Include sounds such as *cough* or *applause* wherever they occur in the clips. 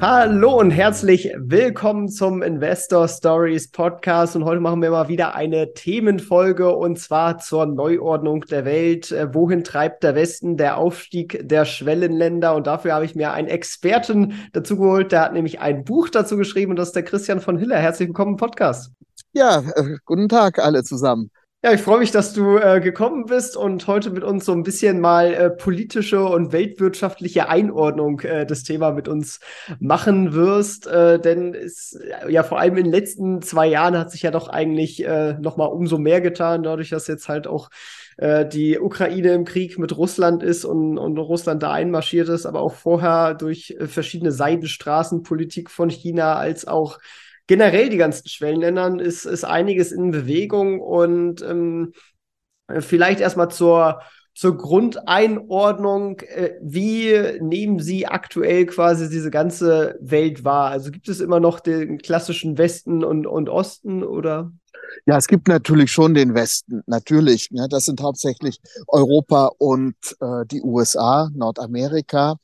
Hallo und herzlich willkommen zum Investor Stories Podcast. Und heute machen wir mal wieder eine Themenfolge und zwar zur Neuordnung der Welt. Äh, wohin treibt der Westen? Der Aufstieg der Schwellenländer. Und dafür habe ich mir einen Experten dazu geholt. Der hat nämlich ein Buch dazu geschrieben und das ist der Christian von Hiller. Herzlich willkommen im Podcast. Ja, äh, guten Tag alle zusammen. Ja, ich freue mich, dass du äh, gekommen bist und heute mit uns so ein bisschen mal äh, politische und weltwirtschaftliche Einordnung äh, des Thema mit uns machen wirst. Äh, denn es, ja, vor allem in den letzten zwei Jahren hat sich ja doch eigentlich äh, noch mal umso mehr getan, dadurch, dass jetzt halt auch äh, die Ukraine im Krieg mit Russland ist und, und Russland da einmarschiert ist, aber auch vorher durch äh, verschiedene Seidenstraßenpolitik von China als auch generell die ganzen Schwellenländern ist, ist einiges in Bewegung und ähm, vielleicht erstmal zur, zur Grundeinordnung, äh, wie nehmen Sie aktuell quasi diese ganze Welt wahr? Also gibt es immer noch den klassischen Westen und, und Osten oder? Ja, es gibt natürlich schon den Westen, natürlich. Ne? Das sind hauptsächlich Europa und äh, die USA, Nordamerika.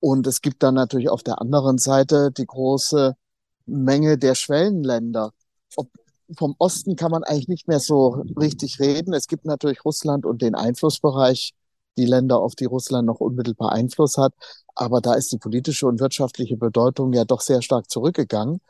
Und es gibt dann natürlich auf der anderen Seite die große Menge der Schwellenländer. Ob, vom Osten kann man eigentlich nicht mehr so richtig reden. Es gibt natürlich Russland und den Einflussbereich, die Länder, auf die Russland noch unmittelbar Einfluss hat. Aber da ist die politische und wirtschaftliche Bedeutung ja doch sehr stark zurückgegangen.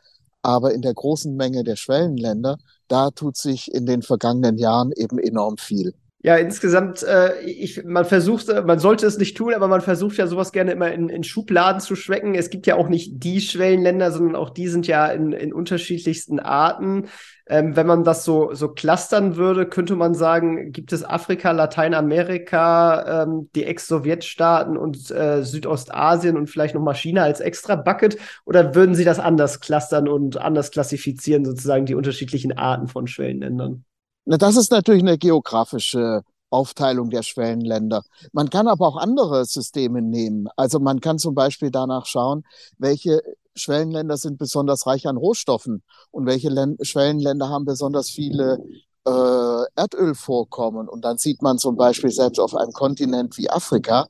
Aber in der großen Menge der Schwellenländer, da tut sich in den vergangenen Jahren eben enorm viel. Ja, insgesamt, äh, ich, man versucht, äh, man sollte es nicht tun, aber man versucht ja sowas gerne immer in, in Schubladen zu schwecken. Es gibt ja auch nicht die Schwellenländer, sondern auch die sind ja in, in unterschiedlichsten Arten. Ähm, wenn man das so, so clustern würde, könnte man sagen, gibt es Afrika, Lateinamerika, ähm, die Ex-Sowjetstaaten und äh, Südostasien und vielleicht nochmal China als extra Bucket? Oder würden Sie das anders clustern und anders klassifizieren, sozusagen die unterschiedlichen Arten von Schwellenländern? Na, das ist natürlich eine geografische Aufteilung der Schwellenländer. Man kann aber auch andere Systeme nehmen. Also man kann zum Beispiel danach schauen, welche Schwellenländer sind besonders reich an Rohstoffen und welche Län Schwellenländer haben besonders viele äh, Erdölvorkommen. Und dann sieht man zum Beispiel selbst auf einem Kontinent wie Afrika,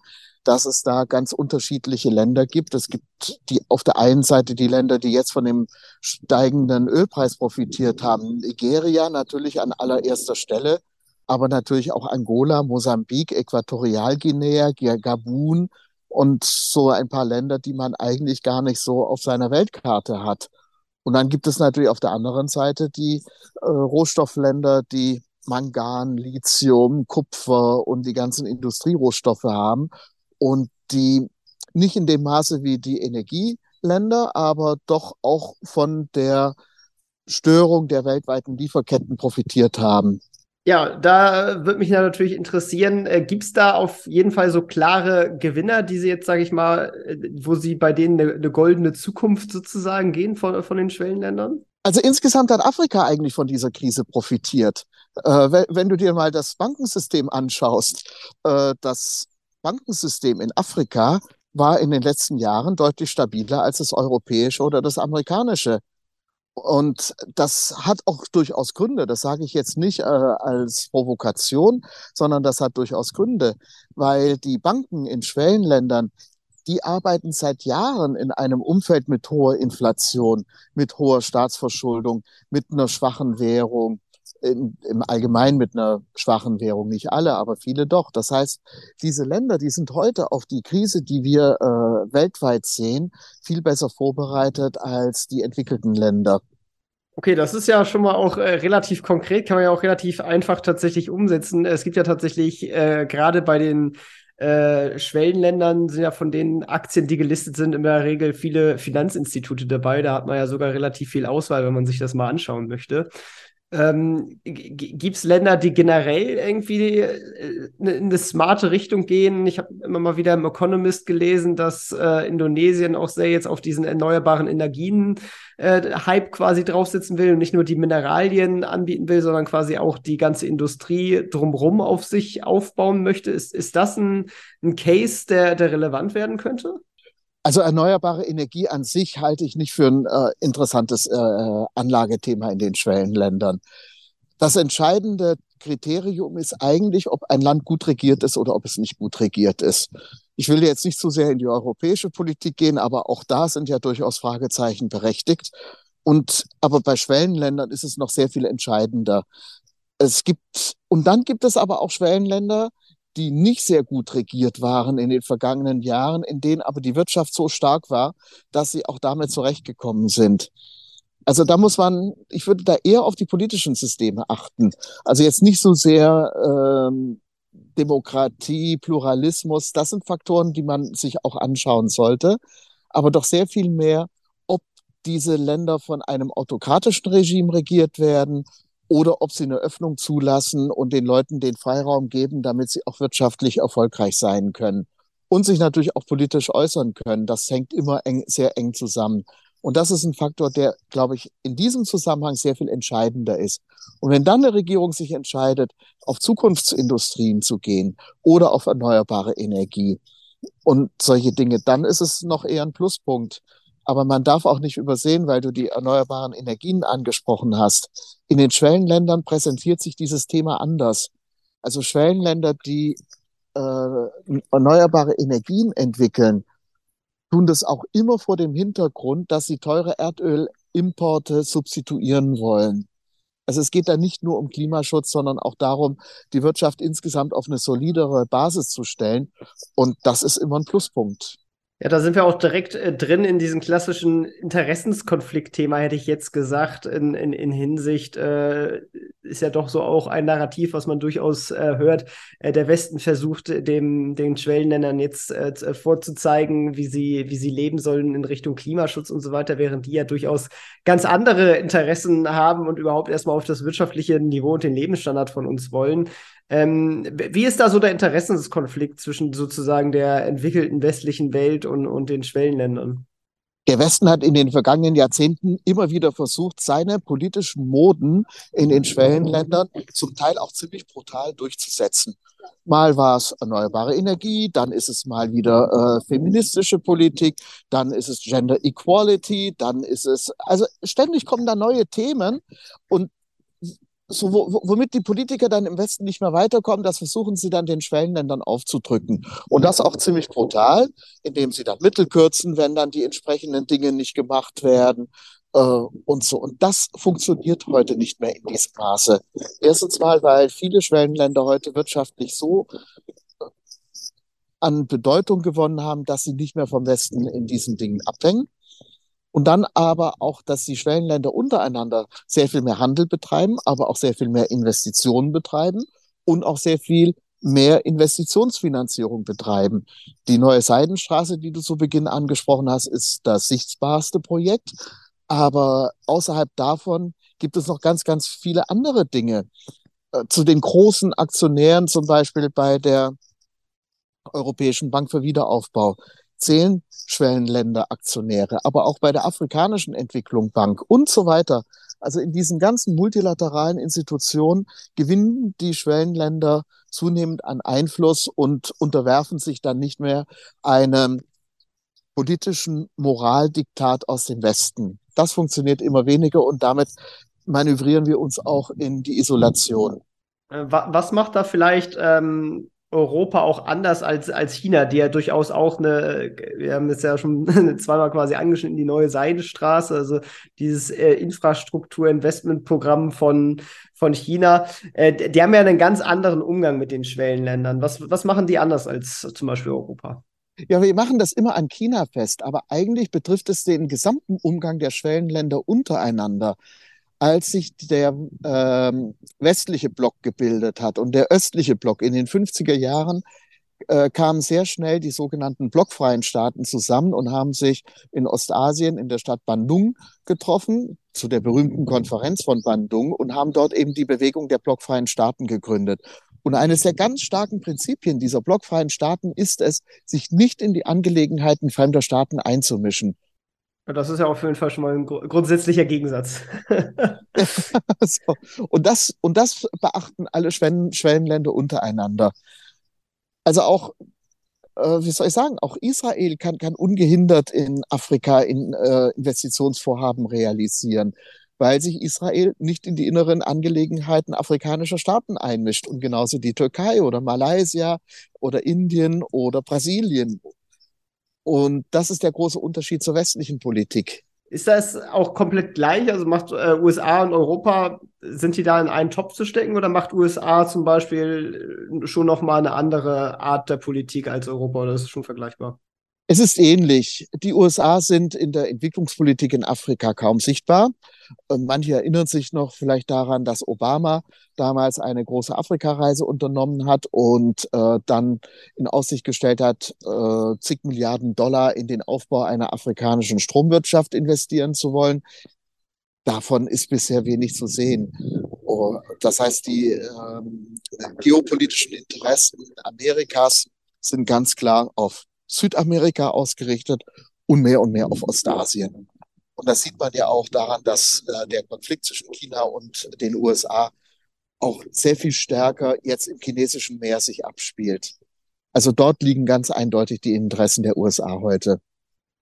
dass es da ganz unterschiedliche Länder gibt. Es gibt die auf der einen Seite die Länder, die jetzt von dem steigenden Ölpreis profitiert haben. Nigeria natürlich an allererster Stelle, aber natürlich auch Angola, Mosambik, Äquatorialguinea, Gabun und so ein paar Länder, die man eigentlich gar nicht so auf seiner Weltkarte hat. Und dann gibt es natürlich auf der anderen Seite die äh, Rohstoffländer, die Mangan, Lithium, Kupfer und die ganzen Industrierohstoffe haben und die nicht in dem Maße wie die Energieländer, aber doch auch von der Störung der weltweiten Lieferketten profitiert haben. Ja, da würde mich natürlich interessieren, äh, gibt es da auf jeden Fall so klare Gewinner, die Sie jetzt, sage ich mal, äh, wo Sie bei denen eine, eine, goldene Zukunft sozusagen gehen von, von den Schwellenländern? Also insgesamt hat Afrika eigentlich von dieser Krise profitiert. Äh, wenn, wenn, du dir mal das Bankensystem anschaust, äh, das Bankensystem in Afrika war in den letzten Jahren deutlich stabiler als das europäische oder das amerikanische. Und das hat auch durchaus Gründe. Das sage ich jetzt nicht äh, als Provokation, sondern das hat durchaus Gründe, weil die Banken in Schwellenländern, die arbeiten seit Jahren in einem Umfeld mit hoher Inflation, mit hoher Staatsverschuldung, mit einer schwachen Währung, in, im Allgemeinen mit einer schwachen Währung, nicht alle, aber viele doch. Das heißt, diese Länder, die sind heute auf die Krise, die wir äh, weltweit sehen, viel besser vorbereitet als die entwickelten Länder. Okay, das ist ja schon mal auch äh, relativ konkret, kann man ja auch relativ einfach tatsächlich umsetzen. Es gibt ja tatsächlich äh, gerade bei den äh, Schwellenländern sind ja von den Aktien, die gelistet sind, in der Regel viele Finanzinstitute dabei. Da hat man ja sogar relativ viel Auswahl, wenn man sich das mal anschauen möchte. Ähm, Gibt es Länder, die generell irgendwie äh, ne, in eine smarte Richtung gehen? Ich habe immer mal wieder im Economist gelesen, dass äh, Indonesien auch sehr jetzt auf diesen erneuerbaren Energien äh, quasi draufsetzen will und nicht nur die Mineralien anbieten will, sondern quasi auch die ganze Industrie drumherum auf sich aufbauen möchte. Ist, ist das ein, ein Case, der, der relevant werden könnte? Also erneuerbare Energie an sich halte ich nicht für ein äh, interessantes äh, Anlagethema in den Schwellenländern. Das entscheidende Kriterium ist eigentlich, ob ein Land gut regiert ist oder ob es nicht gut regiert ist. Ich will jetzt nicht zu so sehr in die europäische Politik gehen, aber auch da sind ja durchaus Fragezeichen berechtigt. Und aber bei Schwellenländern ist es noch sehr viel entscheidender. Es gibt und dann gibt es aber auch Schwellenländer, die nicht sehr gut regiert waren in den vergangenen Jahren, in denen aber die Wirtschaft so stark war, dass sie auch damit zurechtgekommen sind. Also da muss man, ich würde da eher auf die politischen Systeme achten. Also jetzt nicht so sehr ähm, Demokratie, Pluralismus, das sind Faktoren, die man sich auch anschauen sollte, aber doch sehr viel mehr, ob diese Länder von einem autokratischen Regime regiert werden oder ob sie eine Öffnung zulassen und den Leuten den Freiraum geben, damit sie auch wirtschaftlich erfolgreich sein können und sich natürlich auch politisch äußern können. Das hängt immer eng, sehr eng zusammen. Und das ist ein Faktor, der, glaube ich, in diesem Zusammenhang sehr viel entscheidender ist. Und wenn dann eine Regierung sich entscheidet, auf Zukunftsindustrien zu gehen oder auf erneuerbare Energie und solche Dinge, dann ist es noch eher ein Pluspunkt. Aber man darf auch nicht übersehen, weil du die erneuerbaren Energien angesprochen hast. In den Schwellenländern präsentiert sich dieses Thema anders. Also Schwellenländer, die äh, erneuerbare Energien entwickeln, tun das auch immer vor dem Hintergrund, dass sie teure Erdölimporte substituieren wollen. Also es geht da nicht nur um Klimaschutz, sondern auch darum, die Wirtschaft insgesamt auf eine solidere Basis zu stellen. Und das ist immer ein Pluspunkt. Ja, da sind wir auch direkt äh, drin in diesem klassischen Interessenskonflikt-Thema, hätte ich jetzt gesagt, in, in, in Hinsicht, äh, ist ja doch so auch ein Narrativ, was man durchaus äh, hört. Äh, der Westen versucht, dem, den Schwellenländern jetzt äh, äh, vorzuzeigen, wie sie, wie sie leben sollen in Richtung Klimaschutz und so weiter, während die ja durchaus ganz andere Interessen haben und überhaupt erstmal auf das wirtschaftliche Niveau und den Lebensstandard von uns wollen. Ähm, wie ist da so der Interessenskonflikt zwischen sozusagen der entwickelten westlichen Welt und, und den Schwellenländern? Der Westen hat in den vergangenen Jahrzehnten immer wieder versucht, seine politischen Moden in den Schwellenländern zum Teil auch ziemlich brutal durchzusetzen. Mal war es erneuerbare Energie, dann ist es mal wieder äh, feministische Politik, dann ist es Gender Equality, dann ist es, also ständig kommen da neue Themen und so, wo, womit die Politiker dann im Westen nicht mehr weiterkommen, das versuchen sie dann den Schwellenländern aufzudrücken. Und das auch ziemlich brutal, indem sie dann Mittel kürzen, wenn dann die entsprechenden Dinge nicht gemacht werden äh, und so. Und das funktioniert heute nicht mehr in diesem Maße. Erstens mal, weil viele Schwellenländer heute wirtschaftlich so äh, an Bedeutung gewonnen haben, dass sie nicht mehr vom Westen in diesen Dingen abhängen. Und dann aber auch, dass die Schwellenländer untereinander sehr viel mehr Handel betreiben, aber auch sehr viel mehr Investitionen betreiben und auch sehr viel mehr Investitionsfinanzierung betreiben. Die neue Seidenstraße, die du zu Beginn angesprochen hast, ist das sichtbarste Projekt. Aber außerhalb davon gibt es noch ganz, ganz viele andere Dinge. Äh, zu den großen Aktionären, zum Beispiel bei der Europäischen Bank für Wiederaufbau, zählen Schwellenländer-Aktionäre, aber auch bei der Afrikanischen Entwicklung Bank und so weiter. Also in diesen ganzen multilateralen Institutionen gewinnen die Schwellenländer zunehmend an Einfluss und unterwerfen sich dann nicht mehr einem politischen Moraldiktat aus dem Westen. Das funktioniert immer weniger und damit manövrieren wir uns auch in die Isolation. Äh, was macht da vielleicht ähm, Europa auch anders als, als China, die ja durchaus auch eine, wir haben es ja schon *laughs* zweimal quasi angeschnitten, die neue Seidenstraße, also dieses äh, Infrastrukturinvestmentprogramm von, von China, äh, die haben ja einen ganz anderen Umgang mit den Schwellenländern. Was, was machen die anders als zum Beispiel Europa? Ja, wir machen das immer an China fest, aber eigentlich betrifft es den gesamten Umgang der Schwellenländer untereinander als sich der ähm, westliche Block gebildet hat und der östliche Block in den 50er Jahren äh, kamen sehr schnell die sogenannten blockfreien Staaten zusammen und haben sich in Ostasien in der Stadt Bandung getroffen. zu der berühmten Konferenz von Bandung und haben dort eben die Bewegung der blockfreien Staaten gegründet. Und eines der ganz starken Prinzipien dieser blockfreien Staaten ist es, sich nicht in die Angelegenheiten fremder Staaten einzumischen. Das ist ja auf jeden Fall schon mal ein grundsätzlicher Gegensatz. *laughs* so. und, das, und das beachten alle Schwellen, Schwellenländer untereinander. Also auch, äh, wie soll ich sagen, auch Israel kann, kann ungehindert in Afrika in, äh, Investitionsvorhaben realisieren weil sich Israel nicht in die inneren Angelegenheiten afrikanischer Staaten einmischt und genauso die Türkei oder Malaysia oder Indien oder Brasilien. Und das ist der große Unterschied zur westlichen Politik. Ist das auch komplett gleich? Also macht äh, USA und Europa, sind die da in einen Topf zu stecken oder macht USA zum Beispiel äh, schon nochmal eine andere Art der Politik als Europa oder ist es schon vergleichbar? Es ist ähnlich. Die USA sind in der Entwicklungspolitik in Afrika kaum sichtbar. Manche erinnern sich noch vielleicht daran, dass Obama damals eine große Afrikareise unternommen hat und äh, dann in Aussicht gestellt hat, äh, zig Milliarden Dollar in den Aufbau einer afrikanischen Stromwirtschaft investieren zu wollen. Davon ist bisher wenig zu sehen. Oh, das heißt, die äh, geopolitischen Interessen Amerikas sind ganz klar auf Südamerika ausgerichtet und mehr und mehr auf Ostasien. Und das sieht man ja auch daran, dass äh, der Konflikt zwischen China und den USA auch sehr viel stärker jetzt im chinesischen Meer sich abspielt. Also dort liegen ganz eindeutig die Interessen der USA heute.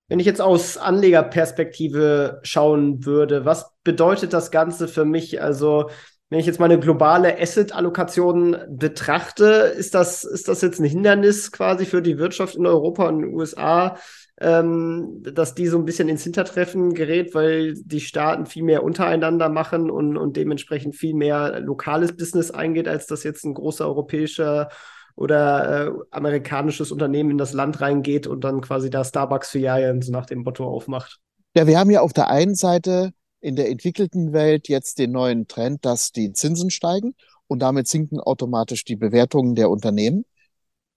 Wenn ich jetzt aus Anlegerperspektive schauen würde, was bedeutet das Ganze für mich? Also wenn ich jetzt meine globale Asset-Allokation betrachte, ist das, ist das jetzt ein Hindernis quasi für die Wirtschaft in Europa und in den USA, ähm, dass die so ein bisschen ins Hintertreffen gerät, weil die Staaten viel mehr untereinander machen und, und dementsprechend viel mehr lokales Business eingeht, als das jetzt ein großer europäischer oder äh, amerikanisches Unternehmen in das Land reingeht und dann quasi da Starbucks Filialen so nach dem Motto aufmacht. Ja, wir haben ja auf der einen Seite in der entwickelten Welt jetzt den neuen Trend, dass die Zinsen steigen und damit sinken automatisch die Bewertungen der Unternehmen.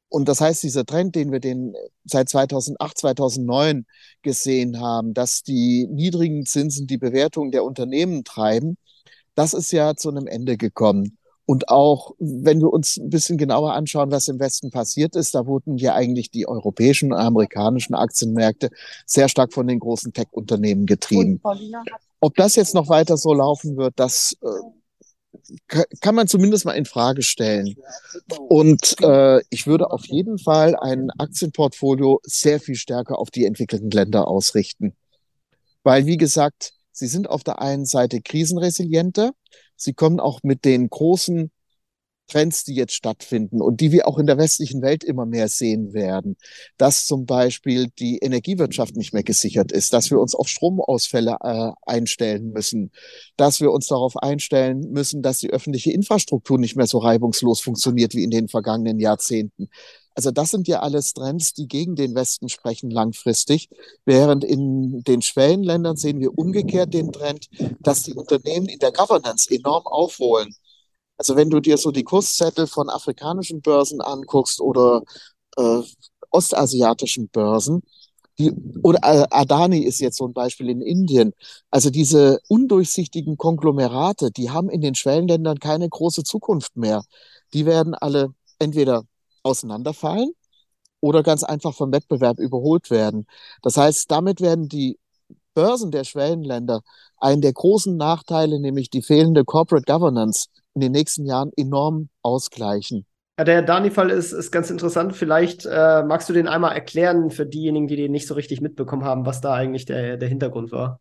Und das heißt, dieser Trend, den wir den seit 2008, 2009 gesehen haben, dass die niedrigen Zinsen die Bewertung der Unternehmen treiben, das ist ja zu einem Ende gekommen. Und auch wenn wir uns ein bisschen genauer anschauen, was im Westen passiert ist, da wurden ja eigentlich die europäischen und amerikanischen Aktienmärkte sehr stark von den großen Tech-Unternehmen getrieben. Ob das jetzt noch weiter so laufen wird, das äh, kann man zumindest mal in Frage stellen. Und äh, ich würde auf jeden Fall ein Aktienportfolio sehr viel stärker auf die entwickelten Länder ausrichten. Weil, wie gesagt, sie sind auf der einen Seite krisenresilienter, sie kommen auch mit den großen Trends, die jetzt stattfinden und die wir auch in der westlichen Welt immer mehr sehen werden, dass zum Beispiel die Energiewirtschaft nicht mehr gesichert ist, dass wir uns auf Stromausfälle äh, einstellen müssen, dass wir uns darauf einstellen müssen, dass die öffentliche Infrastruktur nicht mehr so reibungslos funktioniert wie in den vergangenen Jahrzehnten. Also das sind ja alles Trends, die gegen den Westen sprechen langfristig, während in den Schwellenländern sehen wir umgekehrt den Trend, dass die Unternehmen in der Governance enorm aufholen. Also wenn du dir so die Kurszettel von afrikanischen Börsen anguckst oder äh, ostasiatischen Börsen, die, oder äh, Adani ist jetzt so ein Beispiel in Indien. Also diese undurchsichtigen Konglomerate, die haben in den Schwellenländern keine große Zukunft mehr. Die werden alle entweder auseinanderfallen oder ganz einfach vom Wettbewerb überholt werden. Das heißt, damit werden die Börsen der Schwellenländer einen der großen Nachteile, nämlich die fehlende Corporate Governance, in den nächsten Jahren enorm ausgleichen. Ja, der Dani-Fall ist, ist ganz interessant. Vielleicht äh, magst du den einmal erklären für diejenigen, die den nicht so richtig mitbekommen haben, was da eigentlich der, der Hintergrund war.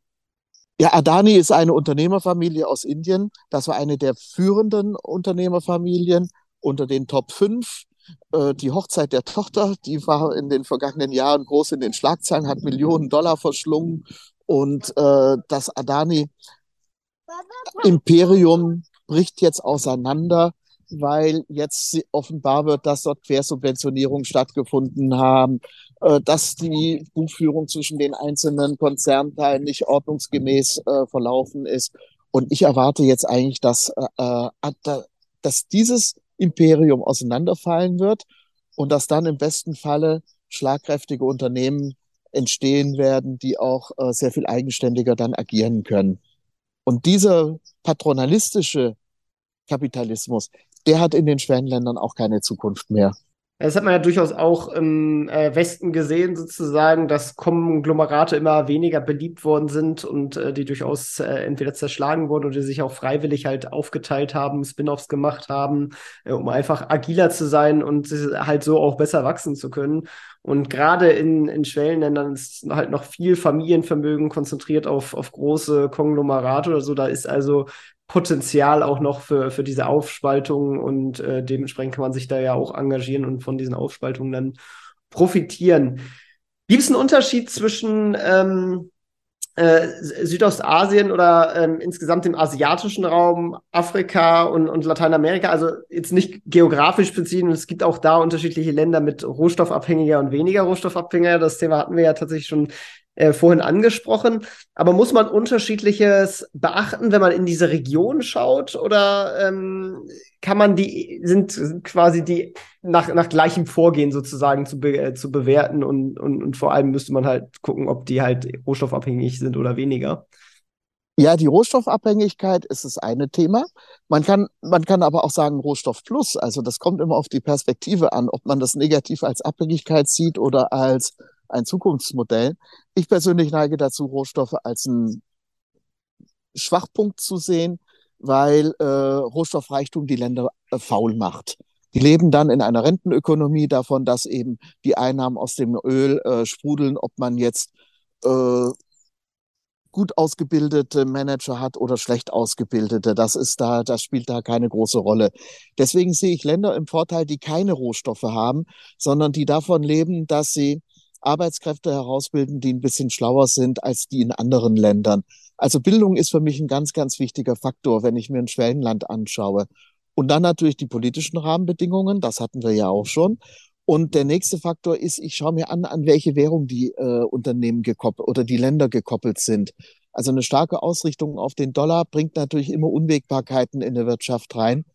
Ja, Adani ist eine Unternehmerfamilie aus Indien. Das war eine der führenden Unternehmerfamilien unter den Top 5 äh, die Hochzeit der Tochter, die war in den vergangenen Jahren groß in den Schlagzeilen, hat Millionen Dollar verschlungen und äh, das Adani-Imperium bricht jetzt auseinander, weil jetzt offenbar wird, dass dort Quersubventionierungen stattgefunden haben, äh, dass die Buchführung zwischen den einzelnen Konzernteilen nicht ordnungsgemäß äh, verlaufen ist. Und ich erwarte jetzt eigentlich, dass, äh, äh dass dieses Imperium auseinanderfallen wird und dass dann im besten Falle schlagkräftige Unternehmen entstehen werden, die auch äh, sehr viel eigenständiger dann agieren können. Und dieser patronalistische Kapitalismus, der hat in den Schwellenländern auch keine Zukunft mehr. Das hat man ja durchaus auch im äh, Westen gesehen, sozusagen, dass Konglomerate immer weniger beliebt worden sind und äh, die durchaus äh, entweder zerschlagen wurden oder sich auch freiwillig halt aufgeteilt haben, Spin-offs gemacht haben, äh, um einfach agiler zu sein und halt so auch besser wachsen zu können. Und gerade in, in Schwellenländern ist halt noch viel Familienvermögen konzentriert auf, auf große Konglomerate oder so. Da ist also Potenzial auch noch für, für diese Aufspaltung und äh, dementsprechend kann man sich da ja auch engagieren und von diesen Aufspaltungen dann profitieren. Gibt es einen Unterschied zwischen ähm, äh, Südostasien oder ähm, insgesamt dem asiatischen Raum, Afrika und, und Lateinamerika? Also jetzt nicht geografisch beziehen, es gibt auch da unterschiedliche Länder mit rohstoffabhängiger und weniger rohstoffabhängiger. Das Thema hatten wir ja tatsächlich schon äh, vorhin angesprochen. Aber muss man unterschiedliches beachten, wenn man in diese Region schaut? Oder ähm, kann man die, sind, sind quasi die nach, nach gleichem Vorgehen sozusagen zu, be, äh, zu bewerten und, und, und vor allem müsste man halt gucken, ob die halt rohstoffabhängig sind oder weniger? Ja, die Rohstoffabhängigkeit ist das eine Thema. Man kann, man kann aber auch sagen Rohstoff plus. Also das kommt immer auf die Perspektive an, ob man das negativ als Abhängigkeit sieht oder als ein Zukunftsmodell. Ich persönlich neige dazu, Rohstoffe als einen Schwachpunkt zu sehen, weil äh, Rohstoffreichtum die Länder äh, faul macht. Die leben dann in einer Rentenökonomie davon, dass eben die Einnahmen aus dem Öl äh, sprudeln, ob man jetzt äh, gut ausgebildete Manager hat oder schlecht ausgebildete. Das ist da, das spielt da keine große Rolle. Deswegen sehe ich Länder im Vorteil, die keine Rohstoffe haben, sondern die davon leben, dass sie Arbeitskräfte herausbilden, die ein bisschen schlauer sind als die in anderen Ländern. Also Bildung ist für mich ein ganz, ganz wichtiger Faktor, wenn ich mir ein Schwellenland anschaue. Und dann natürlich die politischen Rahmenbedingungen, das hatten wir ja auch schon. Und der nächste Faktor ist, ich schaue mir an, an welche Währung die äh, Unternehmen gekoppelt oder die Länder gekoppelt sind. Also eine starke Ausrichtung auf den Dollar bringt natürlich immer Unwägbarkeiten in der Wirtschaft rein,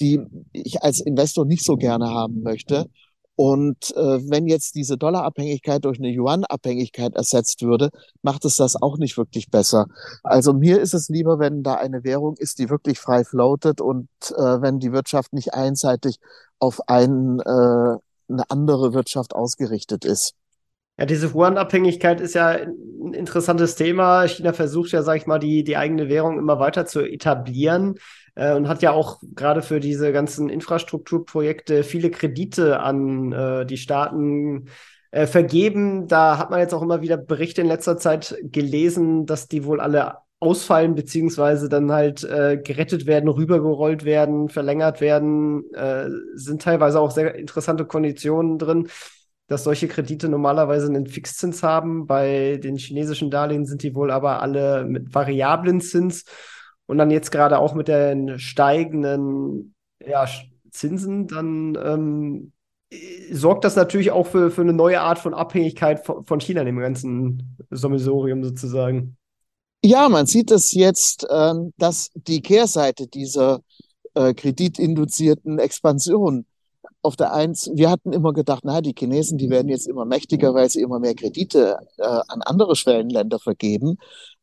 die ich als Investor nicht so gerne haben möchte. Und äh, wenn jetzt diese Dollarabhängigkeit durch eine Yuan-Abhängigkeit ersetzt würde, macht es das auch nicht wirklich besser. Also mir ist es lieber, wenn da eine Währung ist, die wirklich frei floatet und äh, wenn die Wirtschaft nicht einseitig auf ein, äh, eine andere Wirtschaft ausgerichtet ist. Ja, diese Yuan-Abhängigkeit ist ja ein interessantes Thema. China versucht ja, sag ich mal, die, die eigene Währung immer weiter zu etablieren äh, und hat ja auch gerade für diese ganzen Infrastrukturprojekte viele Kredite an äh, die Staaten äh, vergeben. Da hat man jetzt auch immer wieder Berichte in letzter Zeit gelesen, dass die wohl alle ausfallen, beziehungsweise dann halt äh, gerettet werden, rübergerollt werden, verlängert werden. Äh, sind teilweise auch sehr interessante Konditionen drin dass solche Kredite normalerweise einen Fixzins haben. Bei den chinesischen Darlehen sind die wohl aber alle mit variablen Zins. Und dann jetzt gerade auch mit den steigenden ja, Zinsen, dann ähm, sorgt das natürlich auch für, für eine neue Art von Abhängigkeit von, China, dem ganzen Sommelsorium sozusagen. Ja, man sieht es jetzt, äh, dass die Kehrseite dieser äh, kreditinduzierten Expansion auf der eins, wir hatten immer gedacht, na, die Chinesen, die werden jetzt immer mächtiger, weil sie immer mehr Kredite äh, an andere Schwellenländer vergeben.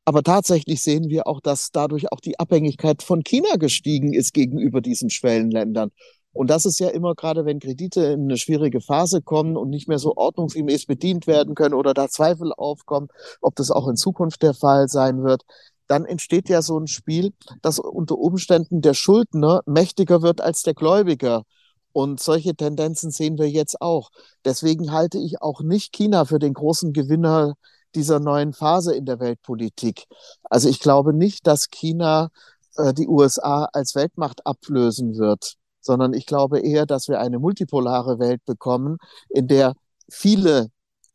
Aber tatsächlich sehen wir auch, dass dadurch auch die Abhängigkeit von China gestiegen ist gegenüber diesen Schwellenländern. Und das ist ja immer gerade, wenn Kredite in eine schwierige Phase kommen und nicht mehr so ordnungsgemäß bedient werden können oder da Zweifel aufkommen, ob das auch in Zukunft der Fall sein wird, dann entsteht ja so ein Spiel, dass unter Umständen der Schuldner mächtiger wird als der Gläubiger. Und solche Tendenzen sehen wir jetzt auch. Deswegen halte ich auch nicht China für den großen Gewinner dieser neuen Phase in der Weltpolitik. Also ich glaube nicht, dass China äh, die USA als Weltmacht ablösen wird, sondern ich glaube eher, dass wir eine multipolare Welt bekommen, in der viele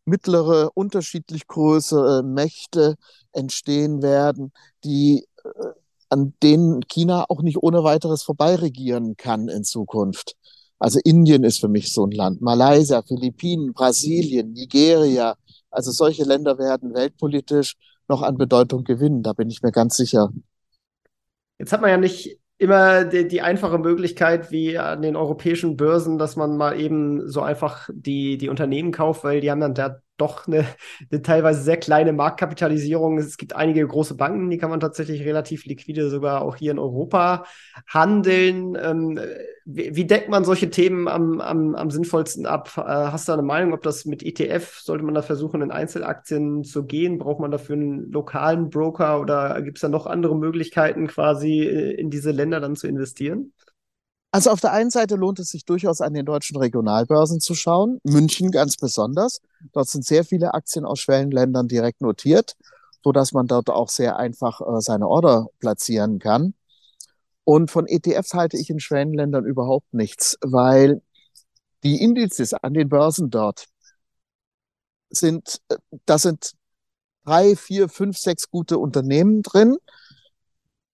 mittlere, unterschiedlich größere Mächte entstehen werden, die äh, an denen China auch nicht ohne weiteres vorbeiregieren kann in Zukunft. Also Indien ist für mich so ein Land, Malaysia, Philippinen, Brasilien, Nigeria. Also solche Länder werden weltpolitisch noch an Bedeutung gewinnen, da bin ich mir ganz sicher. Jetzt hat man ja nicht immer die, die, einfache Möglichkeit wie an den europäischen Börsen, dass man mal eben so einfach die, die Unternehmen kauft, weil die haben dann da doch eine, eine, teilweise sehr kleine Marktkapitalisierung. Es gibt einige große Banken, die kann man tatsächlich relativ liquide sogar auch hier in Europa handeln. Ähm, wie, wie, deckt man solche Themen am, am, am sinnvollsten ab? Äh, hast du eine Meinung, ob das mit ETF, sollte man da versuchen, in Einzelaktien zu gehen? Braucht man dafür einen lokalen Broker oder gibt es da noch andere Möglichkeiten, quasi äh, in diese Länder dann zu investieren? Also auf der einen Seite lohnt es sich durchaus an den deutschen Regionalbörsen zu schauen, München ganz besonders. Dort sind sehr viele Aktien aus Schwellenländern direkt notiert, so dass man dort auch sehr einfach äh, seine Order platzieren kann. Und von ETFs halte ich in Schwellenländern überhaupt nichts, weil die Indizes an den Börsen dort sind, äh, da sind drei, vier, fünf, sechs gute Unternehmen drin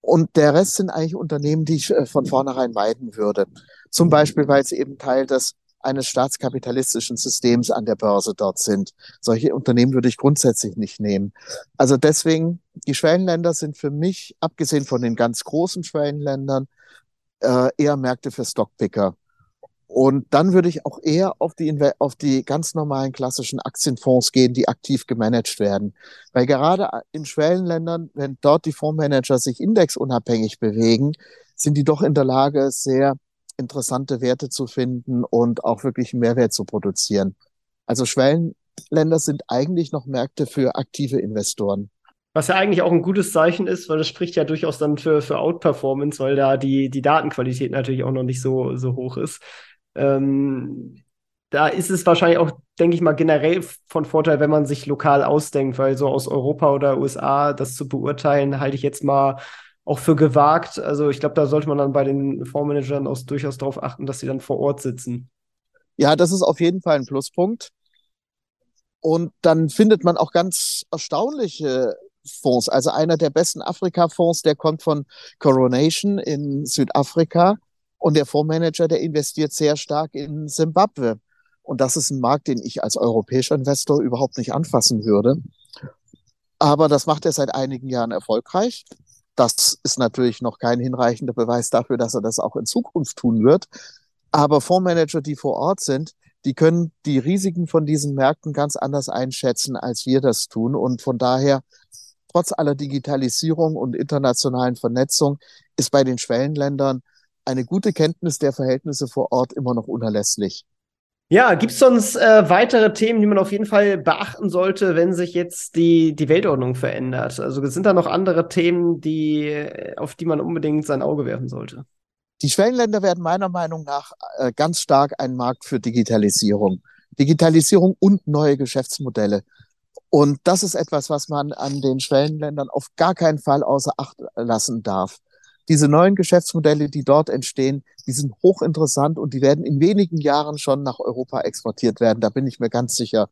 und der Rest sind eigentlich Unternehmen, die ich äh, von vornherein meiden würde. Zum Beispiel, weil sie eben Teil des eines staatskapitalistischen Systems an der Börse dort sind. Solche Unternehmen würde ich grundsätzlich nicht nehmen. Also deswegen, die Schwellenländer sind für mich, abgesehen von den ganz großen Schwellenländern, äh, eher Märkte für Stockpicker. Und dann würde ich auch eher auf die, auf die ganz normalen klassischen Aktienfonds gehen, die aktiv gemanagt werden. Weil gerade in Schwellenländern, wenn dort die Fondsmanager sich indexunabhängig bewegen, sind die doch in der Lage, sehr interessante Werte zu finden und auch wirklich Mehrwert zu produzieren. Also Schwellenländer sind eigentlich noch Märkte für aktive Investoren. Was ja eigentlich auch ein gutes Zeichen ist, weil das spricht ja durchaus dann für, für Outperformance, weil da die, die Datenqualität natürlich auch noch nicht so, so hoch ist. Ähm, da ist es wahrscheinlich auch, denke ich mal, generell von Vorteil, wenn man sich lokal ausdenkt, weil so aus Europa oder USA das zu beurteilen, halte ich jetzt mal auch für gewagt. Also ich glaube, da sollte man dann bei den Fondsmanagern auch durchaus darauf achten, dass sie dann vor Ort sitzen. Ja, das ist auf jeden Fall ein Pluspunkt. Und dann findet man auch ganz erstaunliche Fonds. Also einer der besten Afrika-Fonds, der kommt von Coronation in Südafrika. Und der Fondsmanager, der investiert sehr stark in Simbabwe. Und das ist ein Markt, den ich als europäischer Investor überhaupt nicht anfassen würde. Aber das macht er seit einigen Jahren erfolgreich. Das ist natürlich noch kein hinreichender Beweis dafür, dass er das auch in Zukunft tun wird. Aber Fondsmanager, die vor Ort sind, die können die Risiken von diesen Märkten ganz anders einschätzen, als wir das tun. Und von daher, trotz aller Digitalisierung und internationalen Vernetzung, ist bei den Schwellenländern eine gute Kenntnis der Verhältnisse vor Ort immer noch unerlässlich. Ja, gibt es sonst äh, weitere Themen, die man auf jeden Fall beachten sollte, wenn sich jetzt die, die Weltordnung verändert? Also sind da noch andere Themen, die, auf die man unbedingt sein Auge werfen sollte? Die Schwellenländer werden meiner Meinung nach äh, ganz stark ein Markt für Digitalisierung. Digitalisierung und neue Geschäftsmodelle. Und das ist etwas, was man an den Schwellenländern auf gar keinen Fall außer Acht lassen darf diese neuen Geschäftsmodelle, die dort entstehen, die sind hochinteressant und die werden in wenigen Jahren schon nach Europa exportiert werden. Da bin ich mir ganz sicher.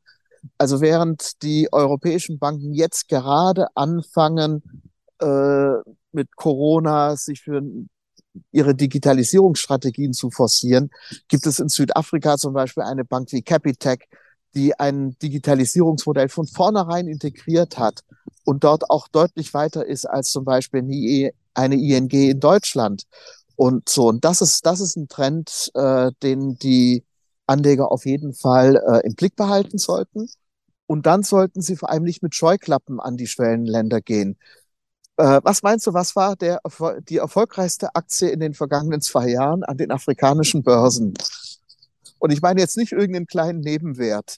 Also während die europäischen Banken jetzt gerade anfangen, äh, mit Corona sich für ihre Digitalisierungsstrategien zu forcieren, gibt es in Südafrika zum Beispiel eine Bank wie Capitec, die ein Digitalisierungsmodell von vornherein integriert hat und dort auch deutlich weiter ist als zum Beispiel eine eine ING in Deutschland. Und so, und das ist, das ist ein Trend, äh, den die Anleger auf jeden Fall äh, im Blick behalten sollten. Und dann sollten sie vor allem nicht mit Scheuklappen an die Schwellenländer gehen. Äh, was meinst du, was war der, die erfolgreichste Aktie in den vergangenen zwei Jahren an den afrikanischen Börsen? Und ich meine jetzt nicht irgendeinen kleinen Nebenwert.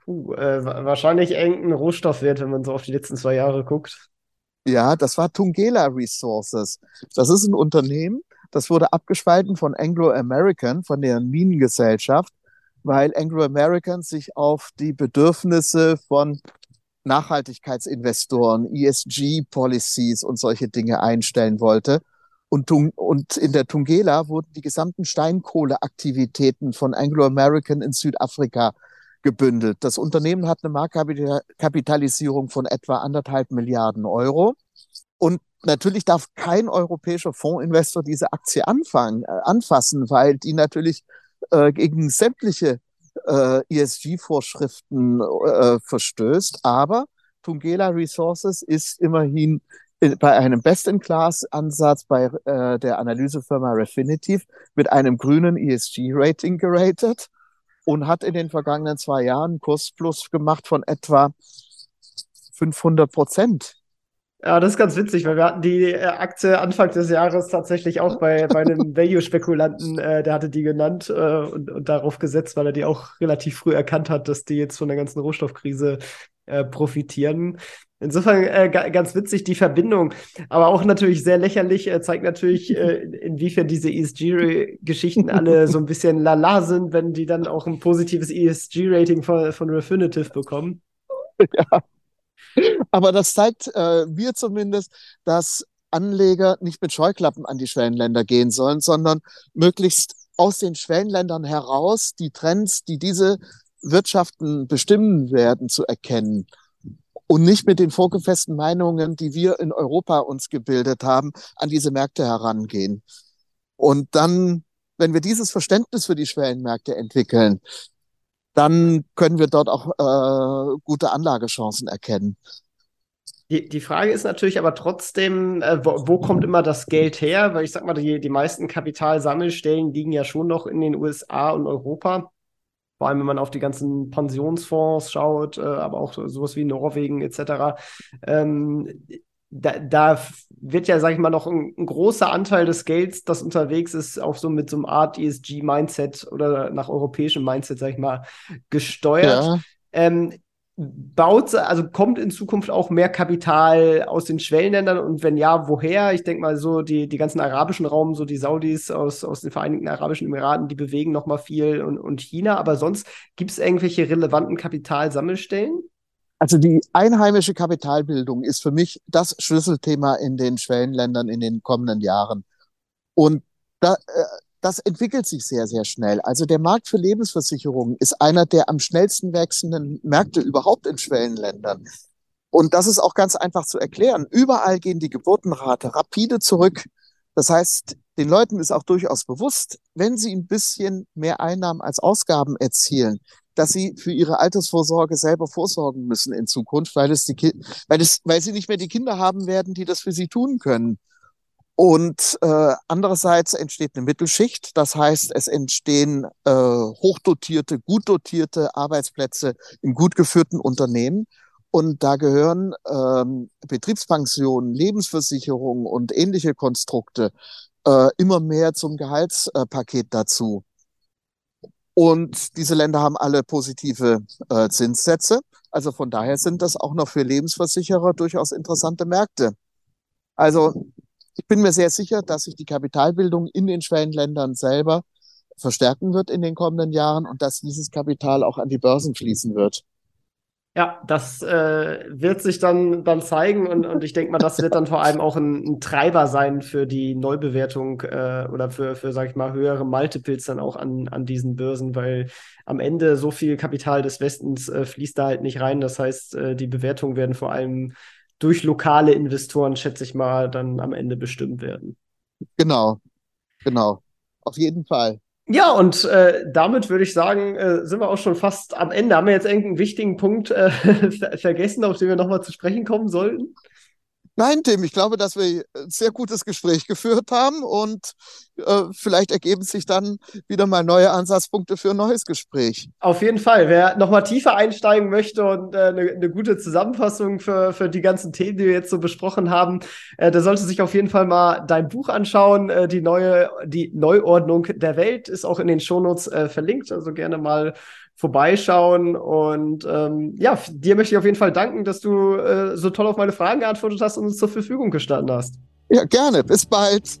Puh, äh, wahrscheinlich irgendein Rohstoffwert, wenn man so auf die letzten zwei Jahre guckt. Ja, das war Tungela Resources. Das ist ein Unternehmen, das wurde abgespalten von Anglo American, von der Minengesellschaft, weil Anglo American sich auf die Bedürfnisse von Nachhaltigkeitsinvestoren, ESG-Policies und solche Dinge einstellen wollte. Und, und in der Tungela wurden die gesamten Steinkohleaktivitäten von Anglo American in Südafrika gebündelt. Das Unternehmen hat eine Marktkapitalisierung von etwa anderthalb Milliarden Euro. Und natürlich darf kein europäischer Fondsinvestor diese Aktie anfangen, äh, anfassen, weil die natürlich äh, gegen sämtliche äh, ESG-Vorschriften äh, verstößt. Aber Tungela Resources ist immerhin bei einem Best-in-Class-Ansatz bei äh, der Analysefirma Refinitiv mit einem grünen ESG-Rating geratet und hat in den vergangenen zwei Jahren Kursplus gemacht von etwa 500 Prozent. Ja, das ist ganz witzig, weil wir hatten die äh, Aktie Anfang des Jahres tatsächlich auch bei, bei einem *laughs* Value-Spekulanten, äh, der hatte die genannt äh, und, und darauf gesetzt, weil er die auch relativ früh erkannt hat, dass die jetzt von der ganzen Rohstoffkrise äh, profitieren. Insofern äh, ganz witzig die Verbindung, aber auch natürlich sehr lächerlich, äh, zeigt natürlich, äh, *laughs* inwiefern diese ESG-Geschichten alle so ein bisschen lala sind, wenn die dann auch ein positives ESG-Rating von, von Refinitiv bekommen. *laughs* Ja. Aber das zeigt äh, mir zumindest, dass Anleger nicht mit Scheuklappen an die Schwellenländer gehen sollen, sondern möglichst aus den Schwellenländern heraus die Trends, die diese Wirtschaften bestimmen werden, zu erkennen und nicht mit den vorgefesten Meinungen, die wir in Europa uns gebildet haben, an diese Märkte herangehen. Und dann, wenn wir dieses Verständnis für die Schwellenmärkte entwickeln, dann können wir dort auch äh, gute Anlagechancen erkennen. Die, die Frage ist natürlich aber trotzdem, äh, wo, wo, kommt immer das Geld her? Weil ich sag mal, die, die meisten Kapitalsammelstellen liegen ja schon noch in den USA und Europa. Vor allem, wenn man auf die ganzen Pensionsfonds schaut, äh, aber auch sowas wie Norwegen etc. Ähm, da, da, wird ja, sag ich mal, noch ein, ein, großer Anteil des Gelds, das unterwegs ist, auch so mit so einem Art ESG-Mindset oder nach europäischem Mindset, sag ich mal, gesteuert. Ja. Ähm, baut, also kommt in Zukunft auch mehr Kapital aus den Schwellenländern und wenn ja, woher? Ich denke mal so die, die ganzen arabischen Raum, so die Saudis aus, aus den Vereinigten Arabischen Emiraten, die bewegen noch mal viel und, und China, aber sonst gibt es irgendwelche relevanten Kapitalsammelstellen? Also die einheimische Kapitalbildung ist für mich das Schlüsselthema in den Schwellenländern in den kommenden Jahren. Und da, äh, das entwickelt sich sehr, sehr schnell. Also der Markt für Lebensversicherungen ist einer der am schnellsten wachsenden Märkte überhaupt in Schwellenländern. Und das ist auch ganz einfach zu erklären. Überall gehen die Geburtenrate rapide zurück. Das heißt, den Leuten ist auch durchaus bewusst, wenn sie ein bisschen mehr Einnahmen als Ausgaben erzielen, dass sie für ihre Altersvorsorge selber vorsorgen müssen in Zukunft, weil es die weil es, weil sie nicht mehr die Kinder haben werden, die das für sie tun können. Und äh, andererseits entsteht eine Mittelschicht, das heißt, es entstehen äh, hochdotierte, gut dotierte Arbeitsplätze in gut geführten Unternehmen. Und da gehören ähm, Betriebspensionen, Lebensversicherungen und ähnliche Konstrukte äh, immer mehr zum Gehaltspaket dazu. Und diese Länder haben alle positive äh, Zinssätze. Also von daher sind das auch noch für Lebensversicherer durchaus interessante Märkte. Also ich bin mir sehr sicher, dass sich die Kapitalbildung in den Schwellenländern selber verstärken wird in den kommenden Jahren und dass dieses Kapital auch an die Börsen fließen wird. Ja, das äh, wird sich dann, dann zeigen und, und ich denke mal, das wird dann vor allem auch ein, ein Treiber sein für die Neubewertung äh, oder für, für, sag ich mal, höhere Multiples dann auch an, an diesen Börsen, weil am Ende so viel Kapital des Westens äh, fließt da halt nicht rein. Das heißt, äh, die Bewertungen werden vor allem durch lokale Investoren, schätze ich mal, dann am Ende bestimmt werden. Genau, genau. Auf jeden Fall. Ja, und äh, damit würde ich sagen, äh, sind wir auch schon fast am Ende. Haben wir jetzt irgendeinen wichtigen Punkt äh, *laughs* vergessen, auf den wir nochmal zu sprechen kommen sollten? Nein, Tim, ich glaube, dass wir ein sehr gutes Gespräch geführt haben und äh, vielleicht ergeben sich dann wieder mal neue Ansatzpunkte für ein neues Gespräch. Auf jeden Fall. Wer nochmal tiefer einsteigen möchte und eine äh, ne gute Zusammenfassung für, für die ganzen Themen, die wir jetzt so besprochen haben, äh, der sollte sich auf jeden Fall mal dein Buch anschauen. Äh, die neue, die Neuordnung der Welt ist auch in den Shownotes äh, verlinkt. Also gerne mal vorbeischauen. Und ähm, ja, dir möchte ich auf jeden Fall danken, dass du äh, so toll auf meine Fragen geantwortet hast und uns zur Verfügung gestanden hast. Ja, gerne. Bis bald.